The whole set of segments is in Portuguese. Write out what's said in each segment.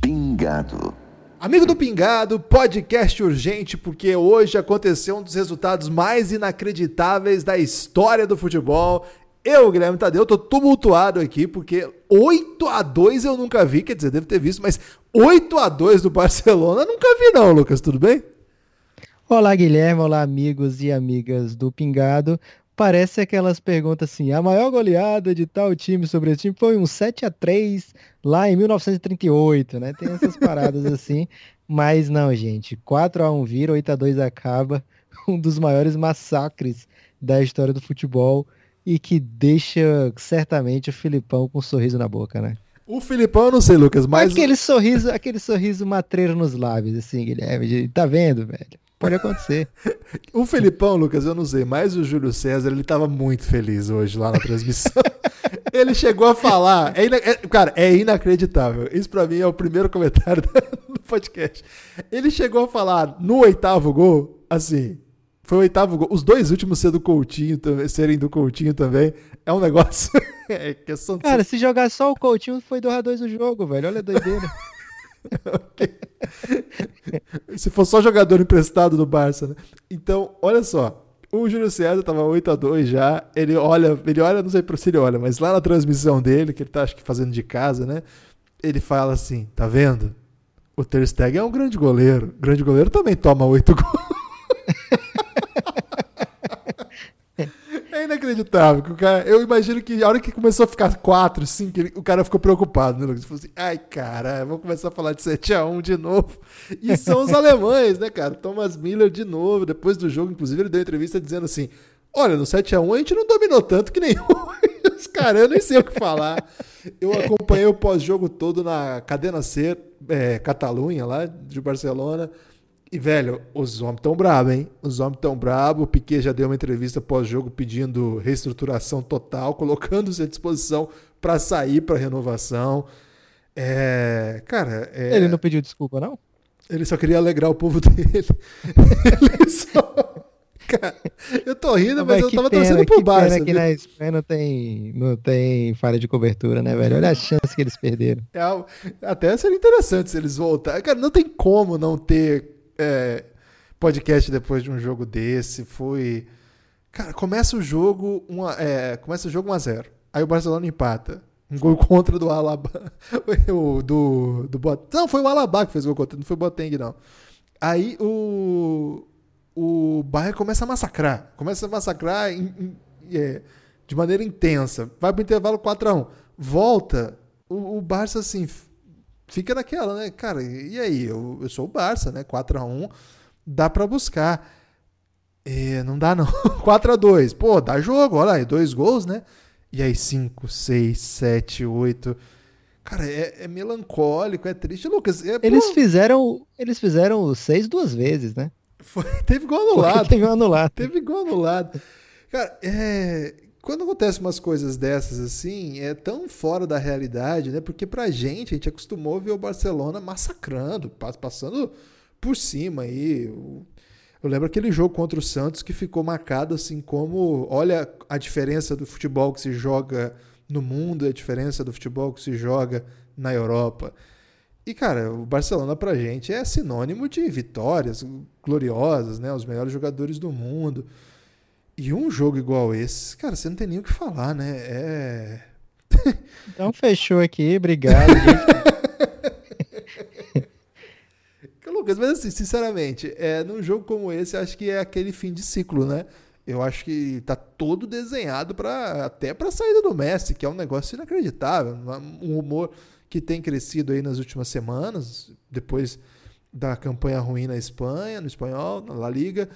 Pingado. Amigo do Pingado, podcast urgente, porque hoje aconteceu um dos resultados mais inacreditáveis da história do futebol. Eu, Guilherme Tadeu, tô tumultuado aqui, porque 8 a 2 eu nunca vi, quer dizer, devo ter visto, mas 8 a 2 do Barcelona nunca vi não, Lucas, tudo bem? Olá, Guilherme, olá, amigos e amigas do Pingado. Parece aquelas perguntas assim, a maior goleada de tal time sobre esse time foi um 7 a 3 lá em 1938, né? Tem essas paradas assim, mas não, gente. 4 a 1 vira, 8 a 2 acaba, um dos maiores massacres da história do futebol e que deixa certamente o Filipão com um sorriso na boca, né? O Filipão, eu não sei, Lucas, mas. Aquele sorriso, aquele sorriso matreiro nos lábios, assim, Guilherme. Tá vendo, velho? Pode acontecer. o Filipão, Lucas, eu não sei, mas o Júlio César, ele tava muito feliz hoje lá na transmissão. ele chegou a falar. É, é, cara, é inacreditável. Isso para mim é o primeiro comentário do podcast. Ele chegou a falar no oitavo gol, assim. Foi o oitavo gol. Os dois últimos ser do Coutinho, serem do Coutinho também. É um negócio. é questão de... Cara, se jogar só o Coutinho, foi 2x2 o jogo, velho. Olha a doideira. se for só jogador emprestado do Barça, né? Então, olha só. O Júlio César tava 8 a 2 já. Ele olha, ele olha, não sei se ele olha, mas lá na transmissão dele, que ele tá acho que fazendo de casa, né? Ele fala assim: "Tá vendo? O Ter Stegen é um grande goleiro. Grande goleiro também toma 8 gols." É inacreditável. Que o cara, eu imagino que a hora que começou a ficar 4, 5, o cara ficou preocupado, né, Lucas? Falou assim, ai, cara, vou começar a falar de 7x1 de novo. E são os alemães, né, cara? Thomas Miller de novo, depois do jogo, inclusive, ele deu entrevista dizendo assim: olha, no 7x1 a gente não dominou tanto que nenhum. os caras, eu nem sei o que falar. Eu acompanhei o pós-jogo todo na Cadena C, é, Catalunha, lá de Barcelona. E, velho, os homens tão bravos, hein? Os homens tão bravos. O Piquet já deu uma entrevista pós-jogo pedindo reestruturação total, colocando-se à disposição para sair para renovação. É, cara. É... Ele não pediu desculpa, não? Ele só queria alegrar o povo dele. Ele só. Cara, eu tô rindo, mas, mas eu tava pena, torcendo pro Barça. Pena que na Espanha não tem, não tem falha de cobertura, né, velho? Olha a chance que eles perderam. É, até seria interessante se eles voltarem. Cara, não tem como não ter é, podcast depois de um jogo desse. Foi. Cara, começa o jogo. Uma, é, começa o jogo 1x0. Aí o Barcelona empata. Um gol contra do Alaba. do, do Bot... Não, foi o Alaba que fez o gol contra, não foi o Boateng, não. Aí o. O Bayern começa a massacrar. Começa a massacrar em, em, é, de maneira intensa. Vai pro intervalo 4x1. Volta. O, o Barça, assim, fica naquela, né? Cara, e aí? Eu, eu sou o Barça, né? 4x1, dá para buscar. É, não dá, não. 4x2, pô, dá jogo, olha aí, dois gols, né? E aí, 5, 6, 7, 8. Cara, é, é, melancólico, é triste. Lucas, é, eles pô... fizeram eles fizeram o 6 duas vezes, né? Foi, teve gol anulado. Porque teve anulado. Teve gol anulado. Cara, é, quando acontecem umas coisas dessas assim, é tão fora da realidade, né? Porque pra gente, a gente acostumou ver o Barcelona massacrando, passando por cima aí. Eu lembro aquele jogo contra o Santos que ficou marcado assim como, olha a diferença do futebol que se joga no mundo, a diferença do futebol que se joga na Europa. E cara, o Barcelona pra gente é sinônimo de vitórias gloriosas, né? Os melhores jogadores do mundo. E um jogo igual esse, cara, você não tem nem o que falar, né? É. Então fechou aqui, obrigado. Lucas, mas assim, sinceramente, é, num jogo como esse, acho que é aquele fim de ciclo, né? Eu acho que tá todo desenhado para até para a saída do Messi, que é um negócio inacreditável, um rumor que tem crescido aí nas últimas semanas, depois da campanha ruim na Espanha, no espanhol, na La Liga,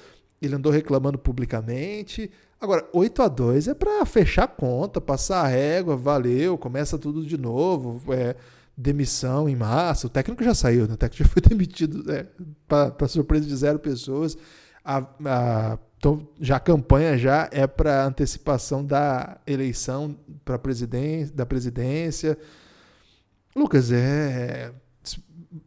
ele andou reclamando publicamente. Agora, 8 a 2 é para fechar a conta, passar a régua, valeu, começa tudo de novo. É, demissão em massa. O técnico já saiu, né? o técnico já foi demitido, é, para surpresa de zero pessoas. A, a, então, já a campanha já é para antecipação da eleição para presidência, da presidência. Lucas, é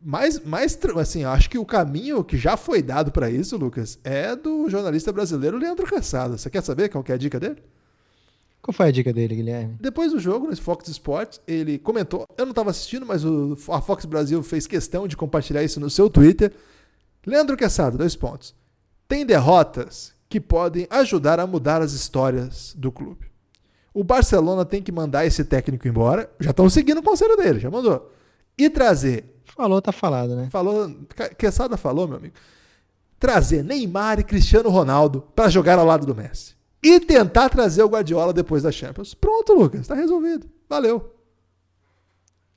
mais, mais assim, acho que o caminho que já foi dado para isso, Lucas, é do jornalista brasileiro Leandro Cassado. Você quer saber qual que é a dica dele? Qual foi a dica dele, Guilherme? Depois do jogo, no Fox Sports, ele comentou. Eu não estava assistindo, mas o, a Fox Brasil fez questão de compartilhar isso no seu Twitter. Leandro Cassado, dois pontos. Tem derrotas que podem ajudar a mudar as histórias do clube. O Barcelona tem que mandar esse técnico embora. Já estão seguindo o conselho dele, já mandou. E trazer Falou, tá falado, né? Falou, Quesada falou, meu amigo. Trazer Neymar e Cristiano Ronaldo para jogar ao lado do Messi. E tentar trazer o Guardiola depois da Champions. Pronto, Lucas, tá resolvido. Valeu.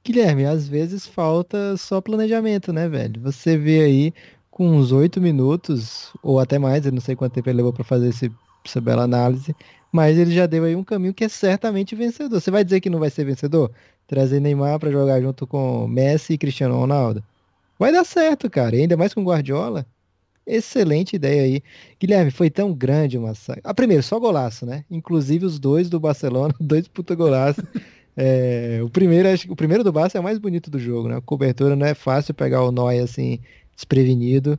Guilherme, às vezes falta só planejamento, né, velho? Você vê aí com uns oito minutos, ou até mais, eu não sei quanto tempo ele levou para fazer esse, essa bela análise, mas ele já deu aí um caminho que é certamente vencedor. Você vai dizer que não vai ser vencedor? trazer Neymar para jogar junto com Messi e Cristiano Ronaldo. Vai dar certo, cara. E ainda mais com Guardiola. Excelente ideia aí. Guilherme, foi tão grande uma saga. Ah, primeiro, só golaço, né? Inclusive os dois do Barcelona, dois puta golaço. É, o, primeiro, o primeiro do Barça é o mais bonito do jogo, né? A cobertura não é fácil pegar o Noy assim, desprevenido,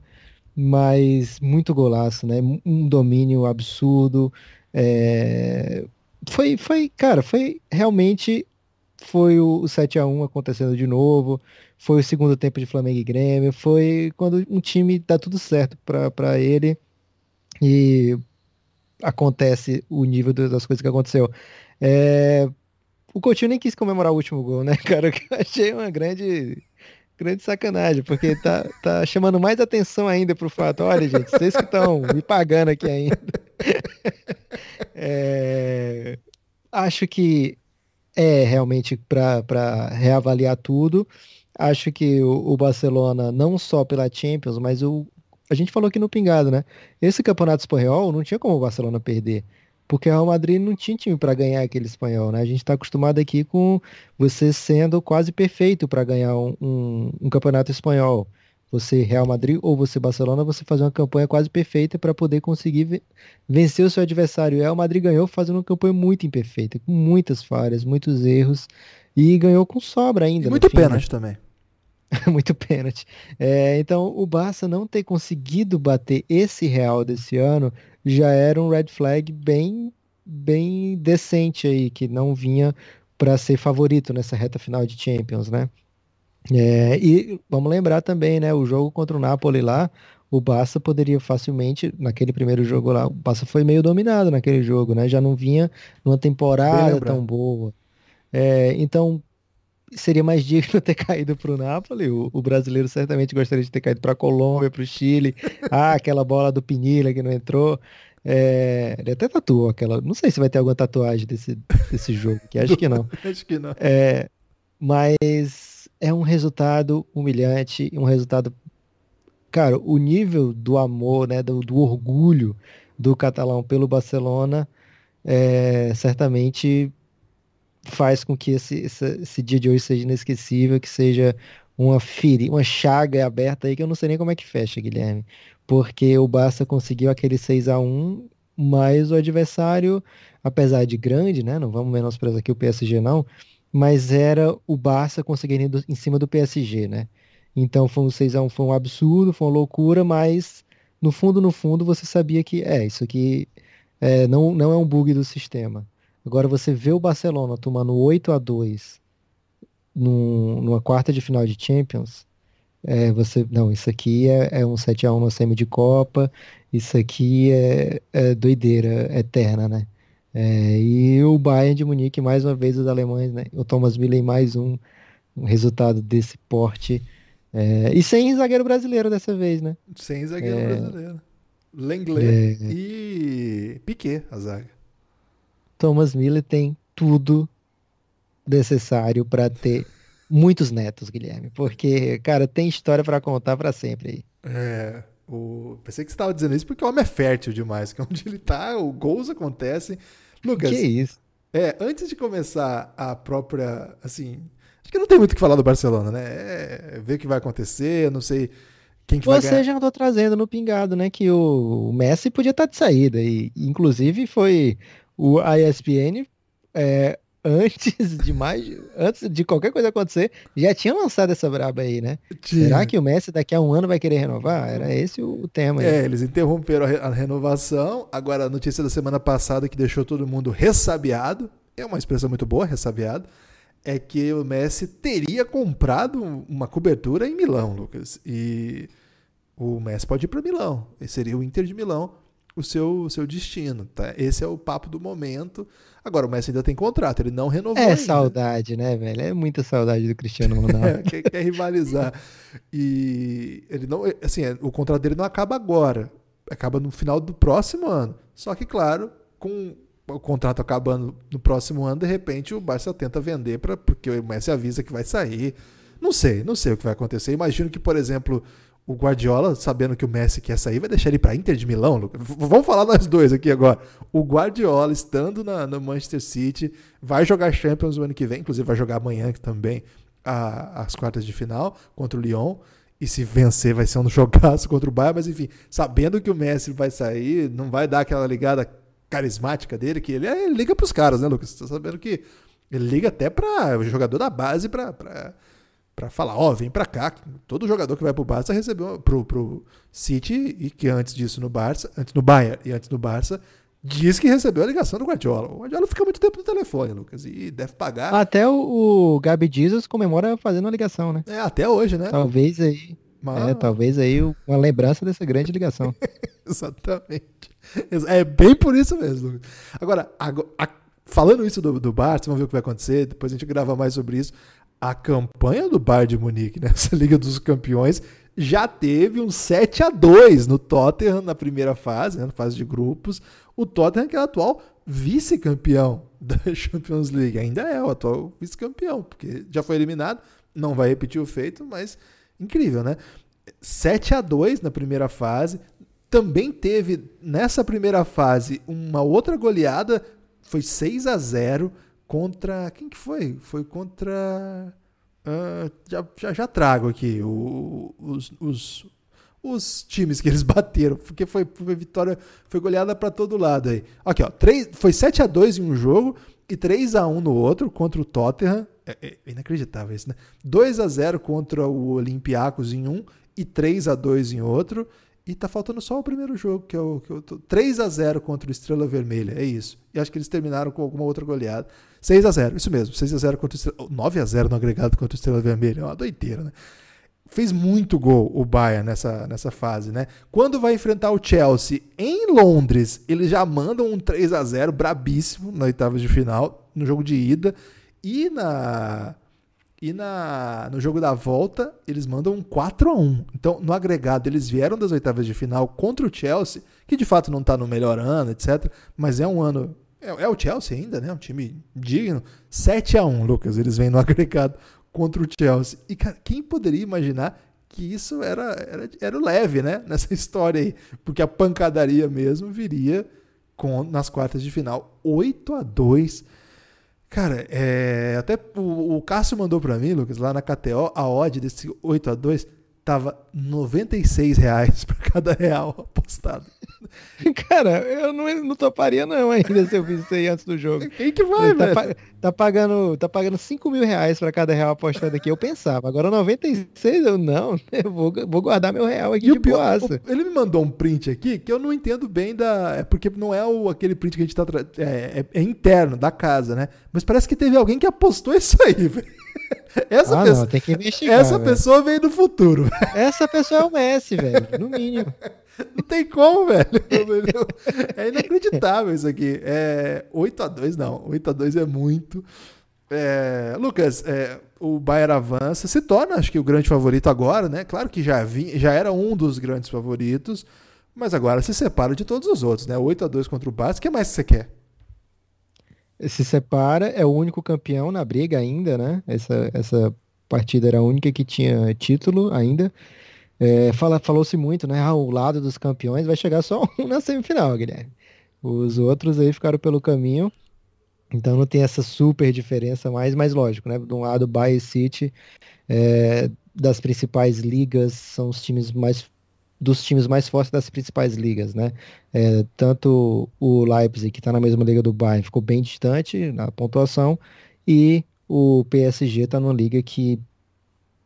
mas muito golaço, né? Um domínio absurdo. É... Foi, foi, cara, foi realmente foi o 7 a 1 acontecendo de novo, foi o segundo tempo de Flamengo e Grêmio, foi quando um time dá tudo certo para ele e acontece o nível das coisas que aconteceu. É... O Coutinho nem quis comemorar o último gol, né, cara? Eu achei uma grande grande sacanagem, porque tá, tá chamando mais atenção ainda pro fato. Olha, gente, vocês que estão me pagando aqui ainda. É... Acho que é realmente para reavaliar tudo. Acho que o, o, Barcelona, não só pela Champions, mas o, a gente falou aqui no Pingado, né? Esse campeonato espanhol não tinha como o Barcelona perder. Porque o Real Madrid não tinha time para ganhar aquele espanhol, né? A gente está acostumado aqui com você sendo quase perfeito para ganhar um, um, um campeonato espanhol você Real Madrid ou você Barcelona, você fazer uma campanha quase perfeita para poder conseguir vencer o seu adversário. O Real Madrid ganhou fazendo uma campanha muito imperfeita, com muitas falhas, muitos erros e ganhou com sobra ainda. E muito fim, pênalti né? também. muito pênalti. É, então, o Barça não ter conseguido bater esse Real desse ano já era um red flag bem, bem decente aí, que não vinha para ser favorito nessa reta final de Champions, né? É, e vamos lembrar também, né, o jogo contra o Napoli lá, o Barça poderia facilmente, naquele primeiro jogo lá, o Barça foi meio dominado naquele jogo, né? Já não vinha numa temporada tão boa. É, então, seria mais digno ter caído para o Napoli. O brasileiro certamente gostaria de ter caído para a Colômbia, para o Chile. Ah, aquela bola do Pinilha que não entrou. É, ele até tatuou aquela. Não sei se vai ter alguma tatuagem desse, desse jogo, que acho que não. acho que não. É, mas é um resultado humilhante, um resultado. Cara, o nível do amor, né, do, do orgulho do catalão pelo Barcelona, é, certamente faz com que esse, esse, esse, dia de hoje seja inesquecível, que seja uma ferida, uma chaga aberta aí que eu não sei nem como é que fecha, Guilherme. Porque o Barça conseguiu aquele 6 a 1 mas o adversário, apesar de grande, né? Não vamos menosprezar aqui o PSG não, mas era o Barça conseguindo em cima do PSG, né? Então foi um 6x1, foi um absurdo, foi uma loucura, mas no fundo, no fundo, você sabia que é, isso aqui é, não, não é um bug do sistema. Agora você vê o Barcelona tomando 8 a 2 num, numa quarta de final de Champions, é, você, não, isso aqui é, é um 7 a 1 no semi de Copa, isso aqui é, é doideira eterna, né? É, e o Bayern de Munique, mais uma vez, os alemães, né? O Thomas Müller mais um, um resultado desse porte. É, e sem zagueiro brasileiro dessa vez, né? Sem zagueiro é, brasileiro. Lenglet é. e Piquet, a zaga. Thomas Miller tem tudo necessário para ter muitos netos, Guilherme. Porque, cara, tem história para contar para sempre aí. É. O... Pensei que você estava dizendo isso porque o homem é fértil demais, que onde ele tá, os gols acontecem. Lucas. Que isso? É, antes de começar a própria, assim, acho que não tem muito o que falar do Barcelona, né? É ver o que vai acontecer, não sei quem que Você já andou trazendo no pingado, né, que o Messi podia estar tá de saída e inclusive foi o a ESPN é, antes de mais, antes de qualquer coisa acontecer, já tinha lançado essa braba aí, né? Tinha. Será que o Messi daqui a um ano vai querer renovar? Era esse o tema. Aí. É, eles interromperam a, renovação. Agora, a notícia da semana passada que deixou todo mundo ressabiado, é uma expressão muito boa, ressabiado, é que o Messi teria comprado uma cobertura em Milão, Lucas. E o Messi pode ir para Milão. Esse seria o Inter de Milão o seu, o seu destino. Tá? Esse é o papo do momento. Agora, o Messi ainda tem contrato, ele não renovou. É ainda. saudade, né, velho? É muita saudade do Cristiano Ronaldo. quer, quer, rivalizar. E ele não. Assim, o contrato dele não acaba agora. Acaba no final do próximo ano. Só que, claro, com o contrato acabando no próximo ano, de repente o Barça tenta vender para porque o Messi avisa que vai sair. Não sei, não sei o que vai acontecer. Imagino que, por exemplo, o Guardiola, sabendo que o Messi quer sair, vai deixar ele para Inter de Milão. Lucas. Vamos falar nós dois aqui agora. O Guardiola, estando na, no Manchester City, vai jogar Champions o ano que vem, inclusive vai jogar amanhã também a, as quartas de final contra o Lyon. E se vencer, vai ser um jogaço contra o Bayern. Mas enfim, sabendo que o Messi vai sair, não vai dar aquela ligada carismática dele, que ele, ele liga para os caras, né, Lucas? Você tá sabendo que ele liga até para o jogador da base para para falar, ó, oh, vem para cá. Todo jogador que vai pro Barça recebeu pro, pro City e que antes disso no Barça, antes no Bayern e antes no Barça, diz que recebeu a ligação do Guardiola. O Guardiola fica muito tempo no telefone, Lucas, e deve pagar. Até o, o Gabi Jesus comemora fazendo a ligação, né? É, até hoje, né? Talvez aí. Mas... É, talvez aí uma lembrança dessa grande ligação. Exatamente. É bem por isso mesmo. Agora, a, falando isso do, do Barça, vamos ver o que vai acontecer, depois a gente grava mais sobre isso a campanha do Bayern de Munique nessa Liga dos Campeões já teve um 7 a 2 no Tottenham na primeira fase, né, na fase de grupos. O Tottenham que é o atual vice-campeão da Champions League, ainda é o atual vice-campeão, porque já foi eliminado, não vai repetir o feito, mas incrível, né? 7 a 2 na primeira fase. Também teve nessa primeira fase uma outra goleada, foi 6 a 0 contra. Quem que foi? Foi contra. Uh, já, já, já, trago aqui o, os, os, os, times que eles bateram, porque foi, foi vitória, foi goleada para todo lado aí. Aqui, ó, 3, foi 7 a 2 em um jogo e 3 a 1 no outro contra o Tottenham. É, é inacreditável isso, né? 2 a 0 contra o Olympiacos em um e 3 a 2 em outro. E tá faltando só o primeiro jogo, que é o, que é o 3 a 0 contra o Estrela Vermelha. É isso. E acho que eles terminaram com alguma outra goleada. 6 a 0 isso mesmo. 6 a 0 contra o Estrela, 9 a 0 no agregado contra o Estrela Vermelha. É uma doideira, né? Fez muito gol o Bayern nessa, nessa fase, né? Quando vai enfrentar o Chelsea em Londres, eles já mandam um 3 a 0 brabíssimo na oitava de final, no jogo de ida. E na e na, no jogo da volta, eles mandam um 4 a 1 Então, no agregado, eles vieram das oitavas de final contra o Chelsea, que de fato não está no melhor ano, etc. Mas é um ano. É, é, o Chelsea ainda, né? Um time digno. 7 a 1 Lucas. Eles vêm no agregado contra o Chelsea. E, cara, quem poderia imaginar que isso era, era, era leve, né? Nessa história aí. Porque a pancadaria mesmo viria com, nas quartas de final. 8 a 2 Cara, é, até o, o Cássio mandou para mim, Lucas, lá na KTO, a odd desse 8 a 2 tava 96 reais para cada real apostado. Cara, eu não, não toparia não ainda se eu fiz isso aí antes do jogo. Quem que vai, tá, velho? Tá pagando, tá pagando 5 mil reais para cada real apostado aqui. Eu pensava, agora 96 eu não, eu vou, vou guardar meu real aqui e de pior, Ele me mandou um print aqui que eu não entendo bem da... É porque não é o, aquele print que a gente tá... É, é, é interno, da casa, né? Mas parece que teve alguém que apostou isso aí, velho. Essa, ah, pessoa, não, tem que investigar, essa pessoa veio do futuro. Essa pessoa é o Messi, velho, no mínimo. Não tem como, velho. É inacreditável isso aqui. É 8x2, não. 8x2 é muito. É, Lucas, é, o Bayern avança, se torna, acho que, o grande favorito agora, né? Claro que já, vi, já era um dos grandes favoritos, mas agora se separa de todos os outros, né? 8x2 contra o Barça. O que mais você quer? se separa, é o único campeão na briga ainda, né? Essa, essa partida era a única que tinha título ainda. É, fala, Falou-se muito, né? Ah, lado dos campeões vai chegar só um na semifinal, Guilherme. Os outros aí ficaram pelo caminho. Então não tem essa super diferença mais, mas lógico, né? De um lado, Bayern City, é, das principais ligas, são os times mais dos times mais fortes das principais ligas, né? É, tanto o Leipzig, que está na mesma liga do Bayern, ficou bem distante na pontuação, e o PSG está numa liga que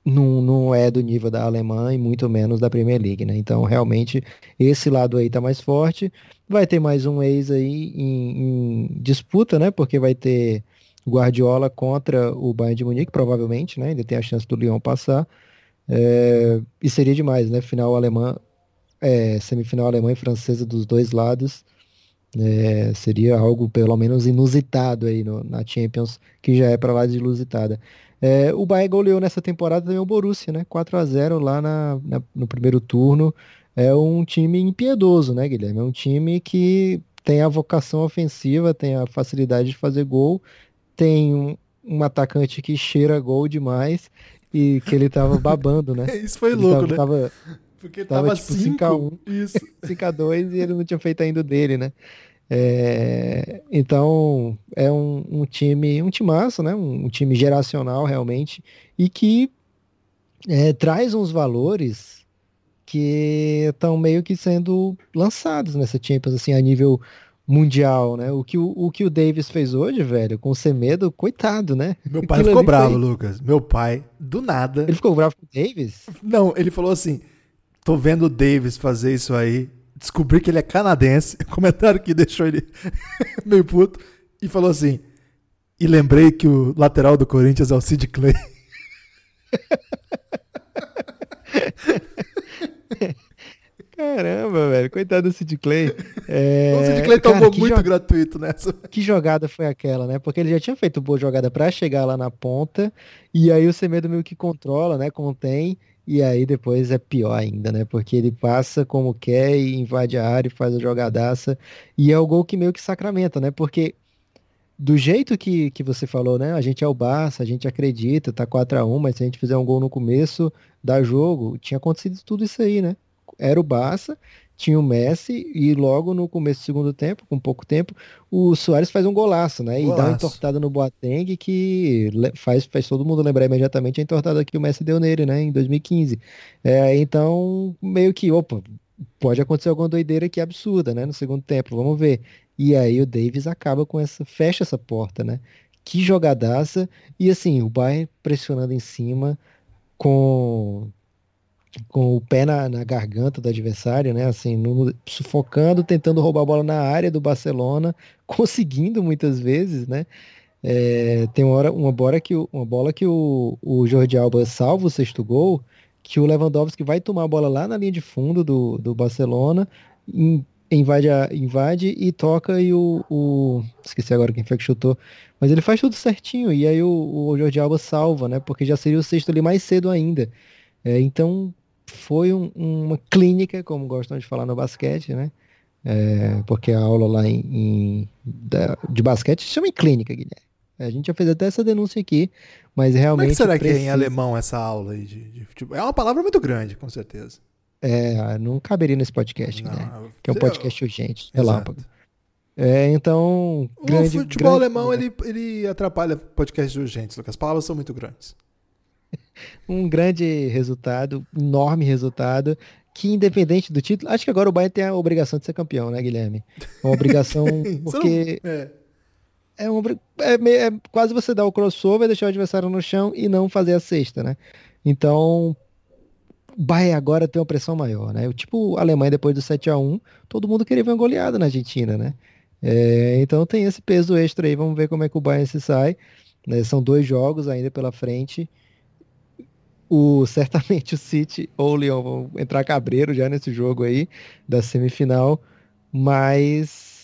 não, não é do nível da alemã e muito menos da Premier League, né? Então, realmente, esse lado aí tá mais forte. Vai ter mais um ex aí em, em disputa, né? Porque vai ter Guardiola contra o Bayern de Munique, provavelmente, né? Ainda tem a chance do Lyon passar. É, e seria demais, né? Final alemã, é, semifinal alemã e francesa dos dois lados. É, seria algo pelo menos inusitado aí no, na Champions, que já é para lá de inusitada. É, o Bayern goleou nessa temporada também o Borussia, né? 4 a 0 lá na, na, no primeiro turno. É um time impiedoso, né, Guilherme? É um time que tem a vocação ofensiva, tem a facilidade de fazer gol, tem um, um atacante que cheira gol demais e que ele tava babando, né? Isso foi ele louco, tava, né? Tava, Porque tava, tava, tipo, 5 5x1. Isso. 5x2 e ele não tinha feito ainda dele, né? É, então é um, um time, um timaço, né? Um, um time geracional realmente e que é, traz uns valores que estão meio que sendo lançados nessa Champions assim a nível mundial, né? O que o, o que o Davis fez hoje, velho, com o Semedo, coitado, né? Meu pai Aquilo ficou bravo, foi- Lucas. Meu pai, do nada. Ele ficou bravo com o Davis? Não, ele falou assim: tô vendo o Davis fazer isso aí. Descobri que ele é canadense. Comentário que deixou ele meio puto. E falou assim: e lembrei que o lateral do Corinthians é o Sid Clay. Caramba, velho, coitado do Sid Clay. É, o Sid Clay cara, tomou que muito jo- gratuito nessa. Que jogada foi aquela, né? Porque ele já tinha feito boa jogada pra chegar lá na ponta, e aí o Semedo meio que controla, né? Contém, e aí depois é pior ainda, né? Porque ele passa como quer e invade a área e faz a jogadaça, e é o gol que meio que sacramenta, né? Porque do jeito que, que você falou, né? A gente é o Barça, a gente acredita, tá 4 a 1 mas se a gente fizer um gol no começo da jogo, tinha acontecido tudo isso aí, né? Era o Barça, tinha o Messi e logo no começo do segundo tempo, com pouco tempo, o Soares faz um golaço, né? E dá uma Golaço. entortada no Boateng que faz, faz todo mundo lembrar imediatamente a entortada que o Messi deu nele, né? Em 2015. É, então, meio que, opa, pode acontecer alguma doideira aqui absurda, né? No segundo tempo, vamos ver. E aí o Davis acaba com essa, fecha essa porta, né? Que jogadaça. E assim, o Bayern pressionando em cima com com o pé na, na garganta do adversário, né? Assim, no- sufocando, tentando roubar a bola na área do Barcelona, conseguindo muitas vezes, né? É, tem uma, hora, uma bola que, o- uma bola que o, o Jordi Alba salva o sexto gol, que o Lewandowski vai tomar a bola lá na linha de fundo do, do Barcelona, in- invade, a- invade e toca e o, o- Esqueci agora quem foi que chutou. Mas ele faz tudo certinho e aí o, o Jordi Alba salva, né? Porque já seria o sexto ali mais cedo ainda. É, então foi um- uma clínica, como gostam de falar no basquete, né? É, porque a aula lá em, em- da- de basquete se chama em clínica, Guilherme. A gente já fez até essa denúncia aqui, mas Como é realmente que será que é em precisa- alemão essa aula aí de, de futebol? É uma palavra muito grande, com certeza. É, não caberia nesse podcast, Não, Guilherme, eu- que é um eu- podcast urgente, Exato. relâmpago. É, então, O grande, futebol grande- alemão, ele, ele atrapalha podcasts urgentes, Lucas. As palavras são muito grandes. um grande resultado, enorme resultado, que independente do título, acho que agora o Bayern tem a obrigação de ser campeão, né, Guilherme? Uma obrigação, porque é. é, uma, é, é quase você dar o crossover, deixar o adversário no chão e não fazer a cesta, né? Então, o Bayern agora tem uma pressão maior, né? O tipo a Alemanha depois do 7 a 1 todo mundo queria ver uma goleada na Argentina, né? É, então tem esse peso extra aí, vamos ver como é que o Bayern se sai. né? São dois jogos ainda pela frente. O, certamente o City ou o Lyon vão entrar cabreiro já nesse jogo aí da semifinal, mas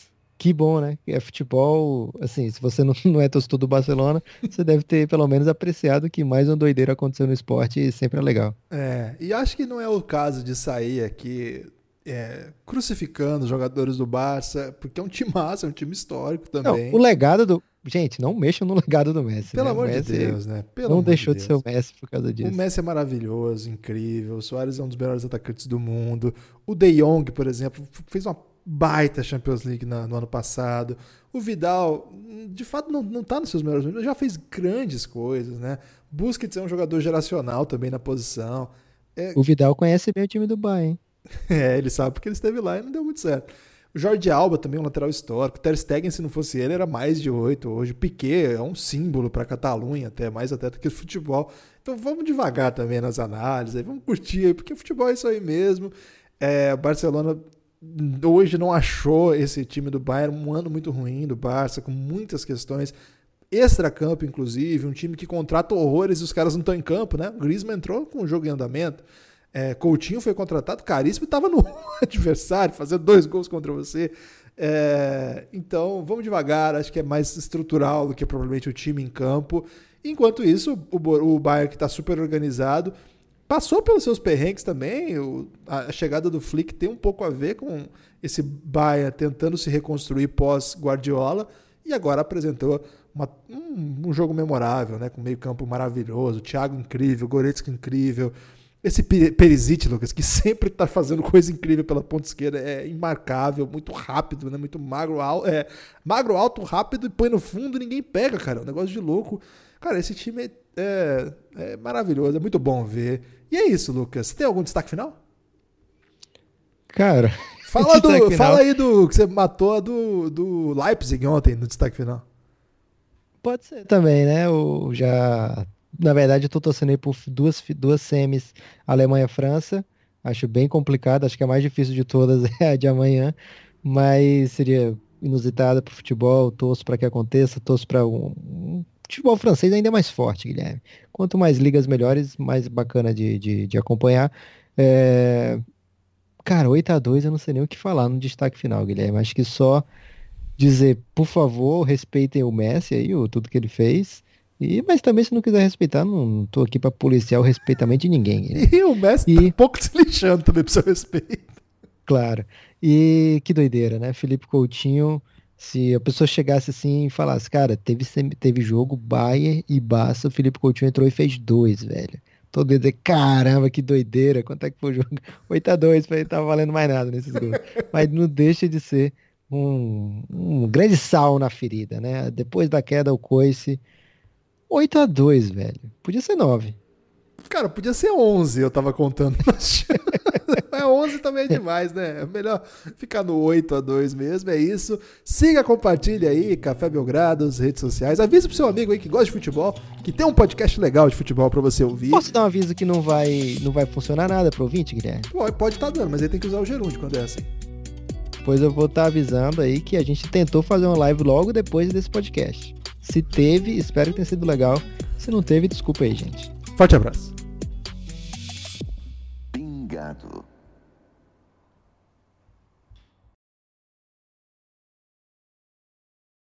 que bom, né? É futebol, assim, se você não, não é torcedor do Barcelona, você deve ter pelo menos apreciado que mais uma doideira aconteceu no esporte e sempre é legal. É, e acho que não é o caso de sair aqui é, crucificando os jogadores do Barça, porque é um time massa, é um time histórico Não, também. o legado do. Gente, não mexam no legado do Messi. Pelo né? Amor de Messi Deus, né? Pelo não deixou de de, ser o Messi por causa disso. O Messi é maravilhoso, incrível. O Soares é um dos melhores atacantes do mundo. O De Jong, por exemplo, fez uma baita Champions League na- no ano passado. O Vidal, de fato, não, não tá nos seus melhores momentos. Já fez grandes coisas, né? Busquets é um jogador geracional também na posição. É, O Vidal conhece bem o time do Bayern. É, ele sabe porque ele esteve lá e não deu muito certo. O Jorge Alba também um lateral histórico. Ter Stegen, se não fosse ele, era mais de oito hoje. O Piquet é um símbolo para a Catalunha, até mais até do que o futebol. Então vamos devagar também nas análises, vamos curtir porque o futebol é isso aí mesmo. É, Barcelona hoje não achou esse time do Bayern um ano muito ruim do Barça, com muitas questões extra-campo, inclusive, um time que contrata horrores e os caras não estão em campo, né? O Griezmann entrou com o jogo em andamento. É, Coutinho foi contratado caríssimo e estava no adversário, fazendo dois gols contra você. É, então, vamos devagar, acho que é mais estrutural do que provavelmente o time em campo. Enquanto isso, o, o Bayern, que está super organizado, passou pelos seus perrengues também. O, a chegada do Flick tem um pouco a ver com esse Bayern tentando se reconstruir pós-Guardiola e agora apresentou uma, um, um, jogo memorável, né? com meio campo maravilhoso, Thiago incrível, Goretzka incrível. Esse Perisic, Lucas, que sempre está fazendo coisa incrível pela ponta esquerda, é imarcável, muito rápido, né? Muito magro, alto, é, magro, alto, rápido e põe no fundo ninguém pega, cara. É um negócio de louco. Cara, esse time é, é, é maravilhoso, é muito bom ver. E é isso, Lucas. Você tem algum destaque final? Cara. Fala, do, fala aí do que você matou do, do Leipzig ontem no destaque final. Pode ser também, né? Eu já na verdade, eu tô torcendo por duas, duas semis Alemanha-França. Acho bem complicado, acho que a mais difícil de todas é a de amanhã, mas seria inusitada para o futebol. Torço para que aconteça, torço para um, um, futebol francês ainda mais forte, Guilherme. Quanto mais ligas melhores, mais bacana de, de, de acompanhar. É... Cara, 8 a 2 eu não sei nem o que falar no destaque final, Guilherme. Acho que só dizer, por favor, respeitem o Messi aí, o, tudo que ele fez. E, mas também, se não quiser respeitar, não, não tô aqui para policiar o respeitamento de ninguém. Né? E o tá e... tá um pouco se lixando também pro seu respeito. Claro. E que doideira, né? Felipe Coutinho, se a pessoa chegasse assim e falasse, cara, teve, teve jogo Bayern e Barça, o Felipe Coutinho entrou e fez dois, velho. Todo dia, caramba, que doideira, quanto é que foi o jogo? 8x2, ele tava valendo mais nada nesses gols. mas não deixa de ser um, um grande sal na ferida, né? Depois da queda, o Coice 8 a 2 velho. Podia ser 9. Cara, podia ser 11, eu tava contando. Mas 11 também é demais, né? É melhor ficar no 8 a 2 mesmo, é isso. Siga, compartilhe aí, Café Belgrado, as redes sociais. Avisa pro seu amigo aí que gosta de futebol, que tem um podcast legal de futebol pra você ouvir. Posso dar um aviso que não vai, não vai funcionar nada pro ouvinte, Guilherme? Pode, pode estar tá dando, mas aí tem que usar o gerúndio quando é assim. Depois eu vou estar tá avisando aí que a gente tentou fazer uma live logo depois desse podcast. Se teve, espero que tenha sido legal. Se não teve, desculpa aí, gente. Forte abraço. Pingado.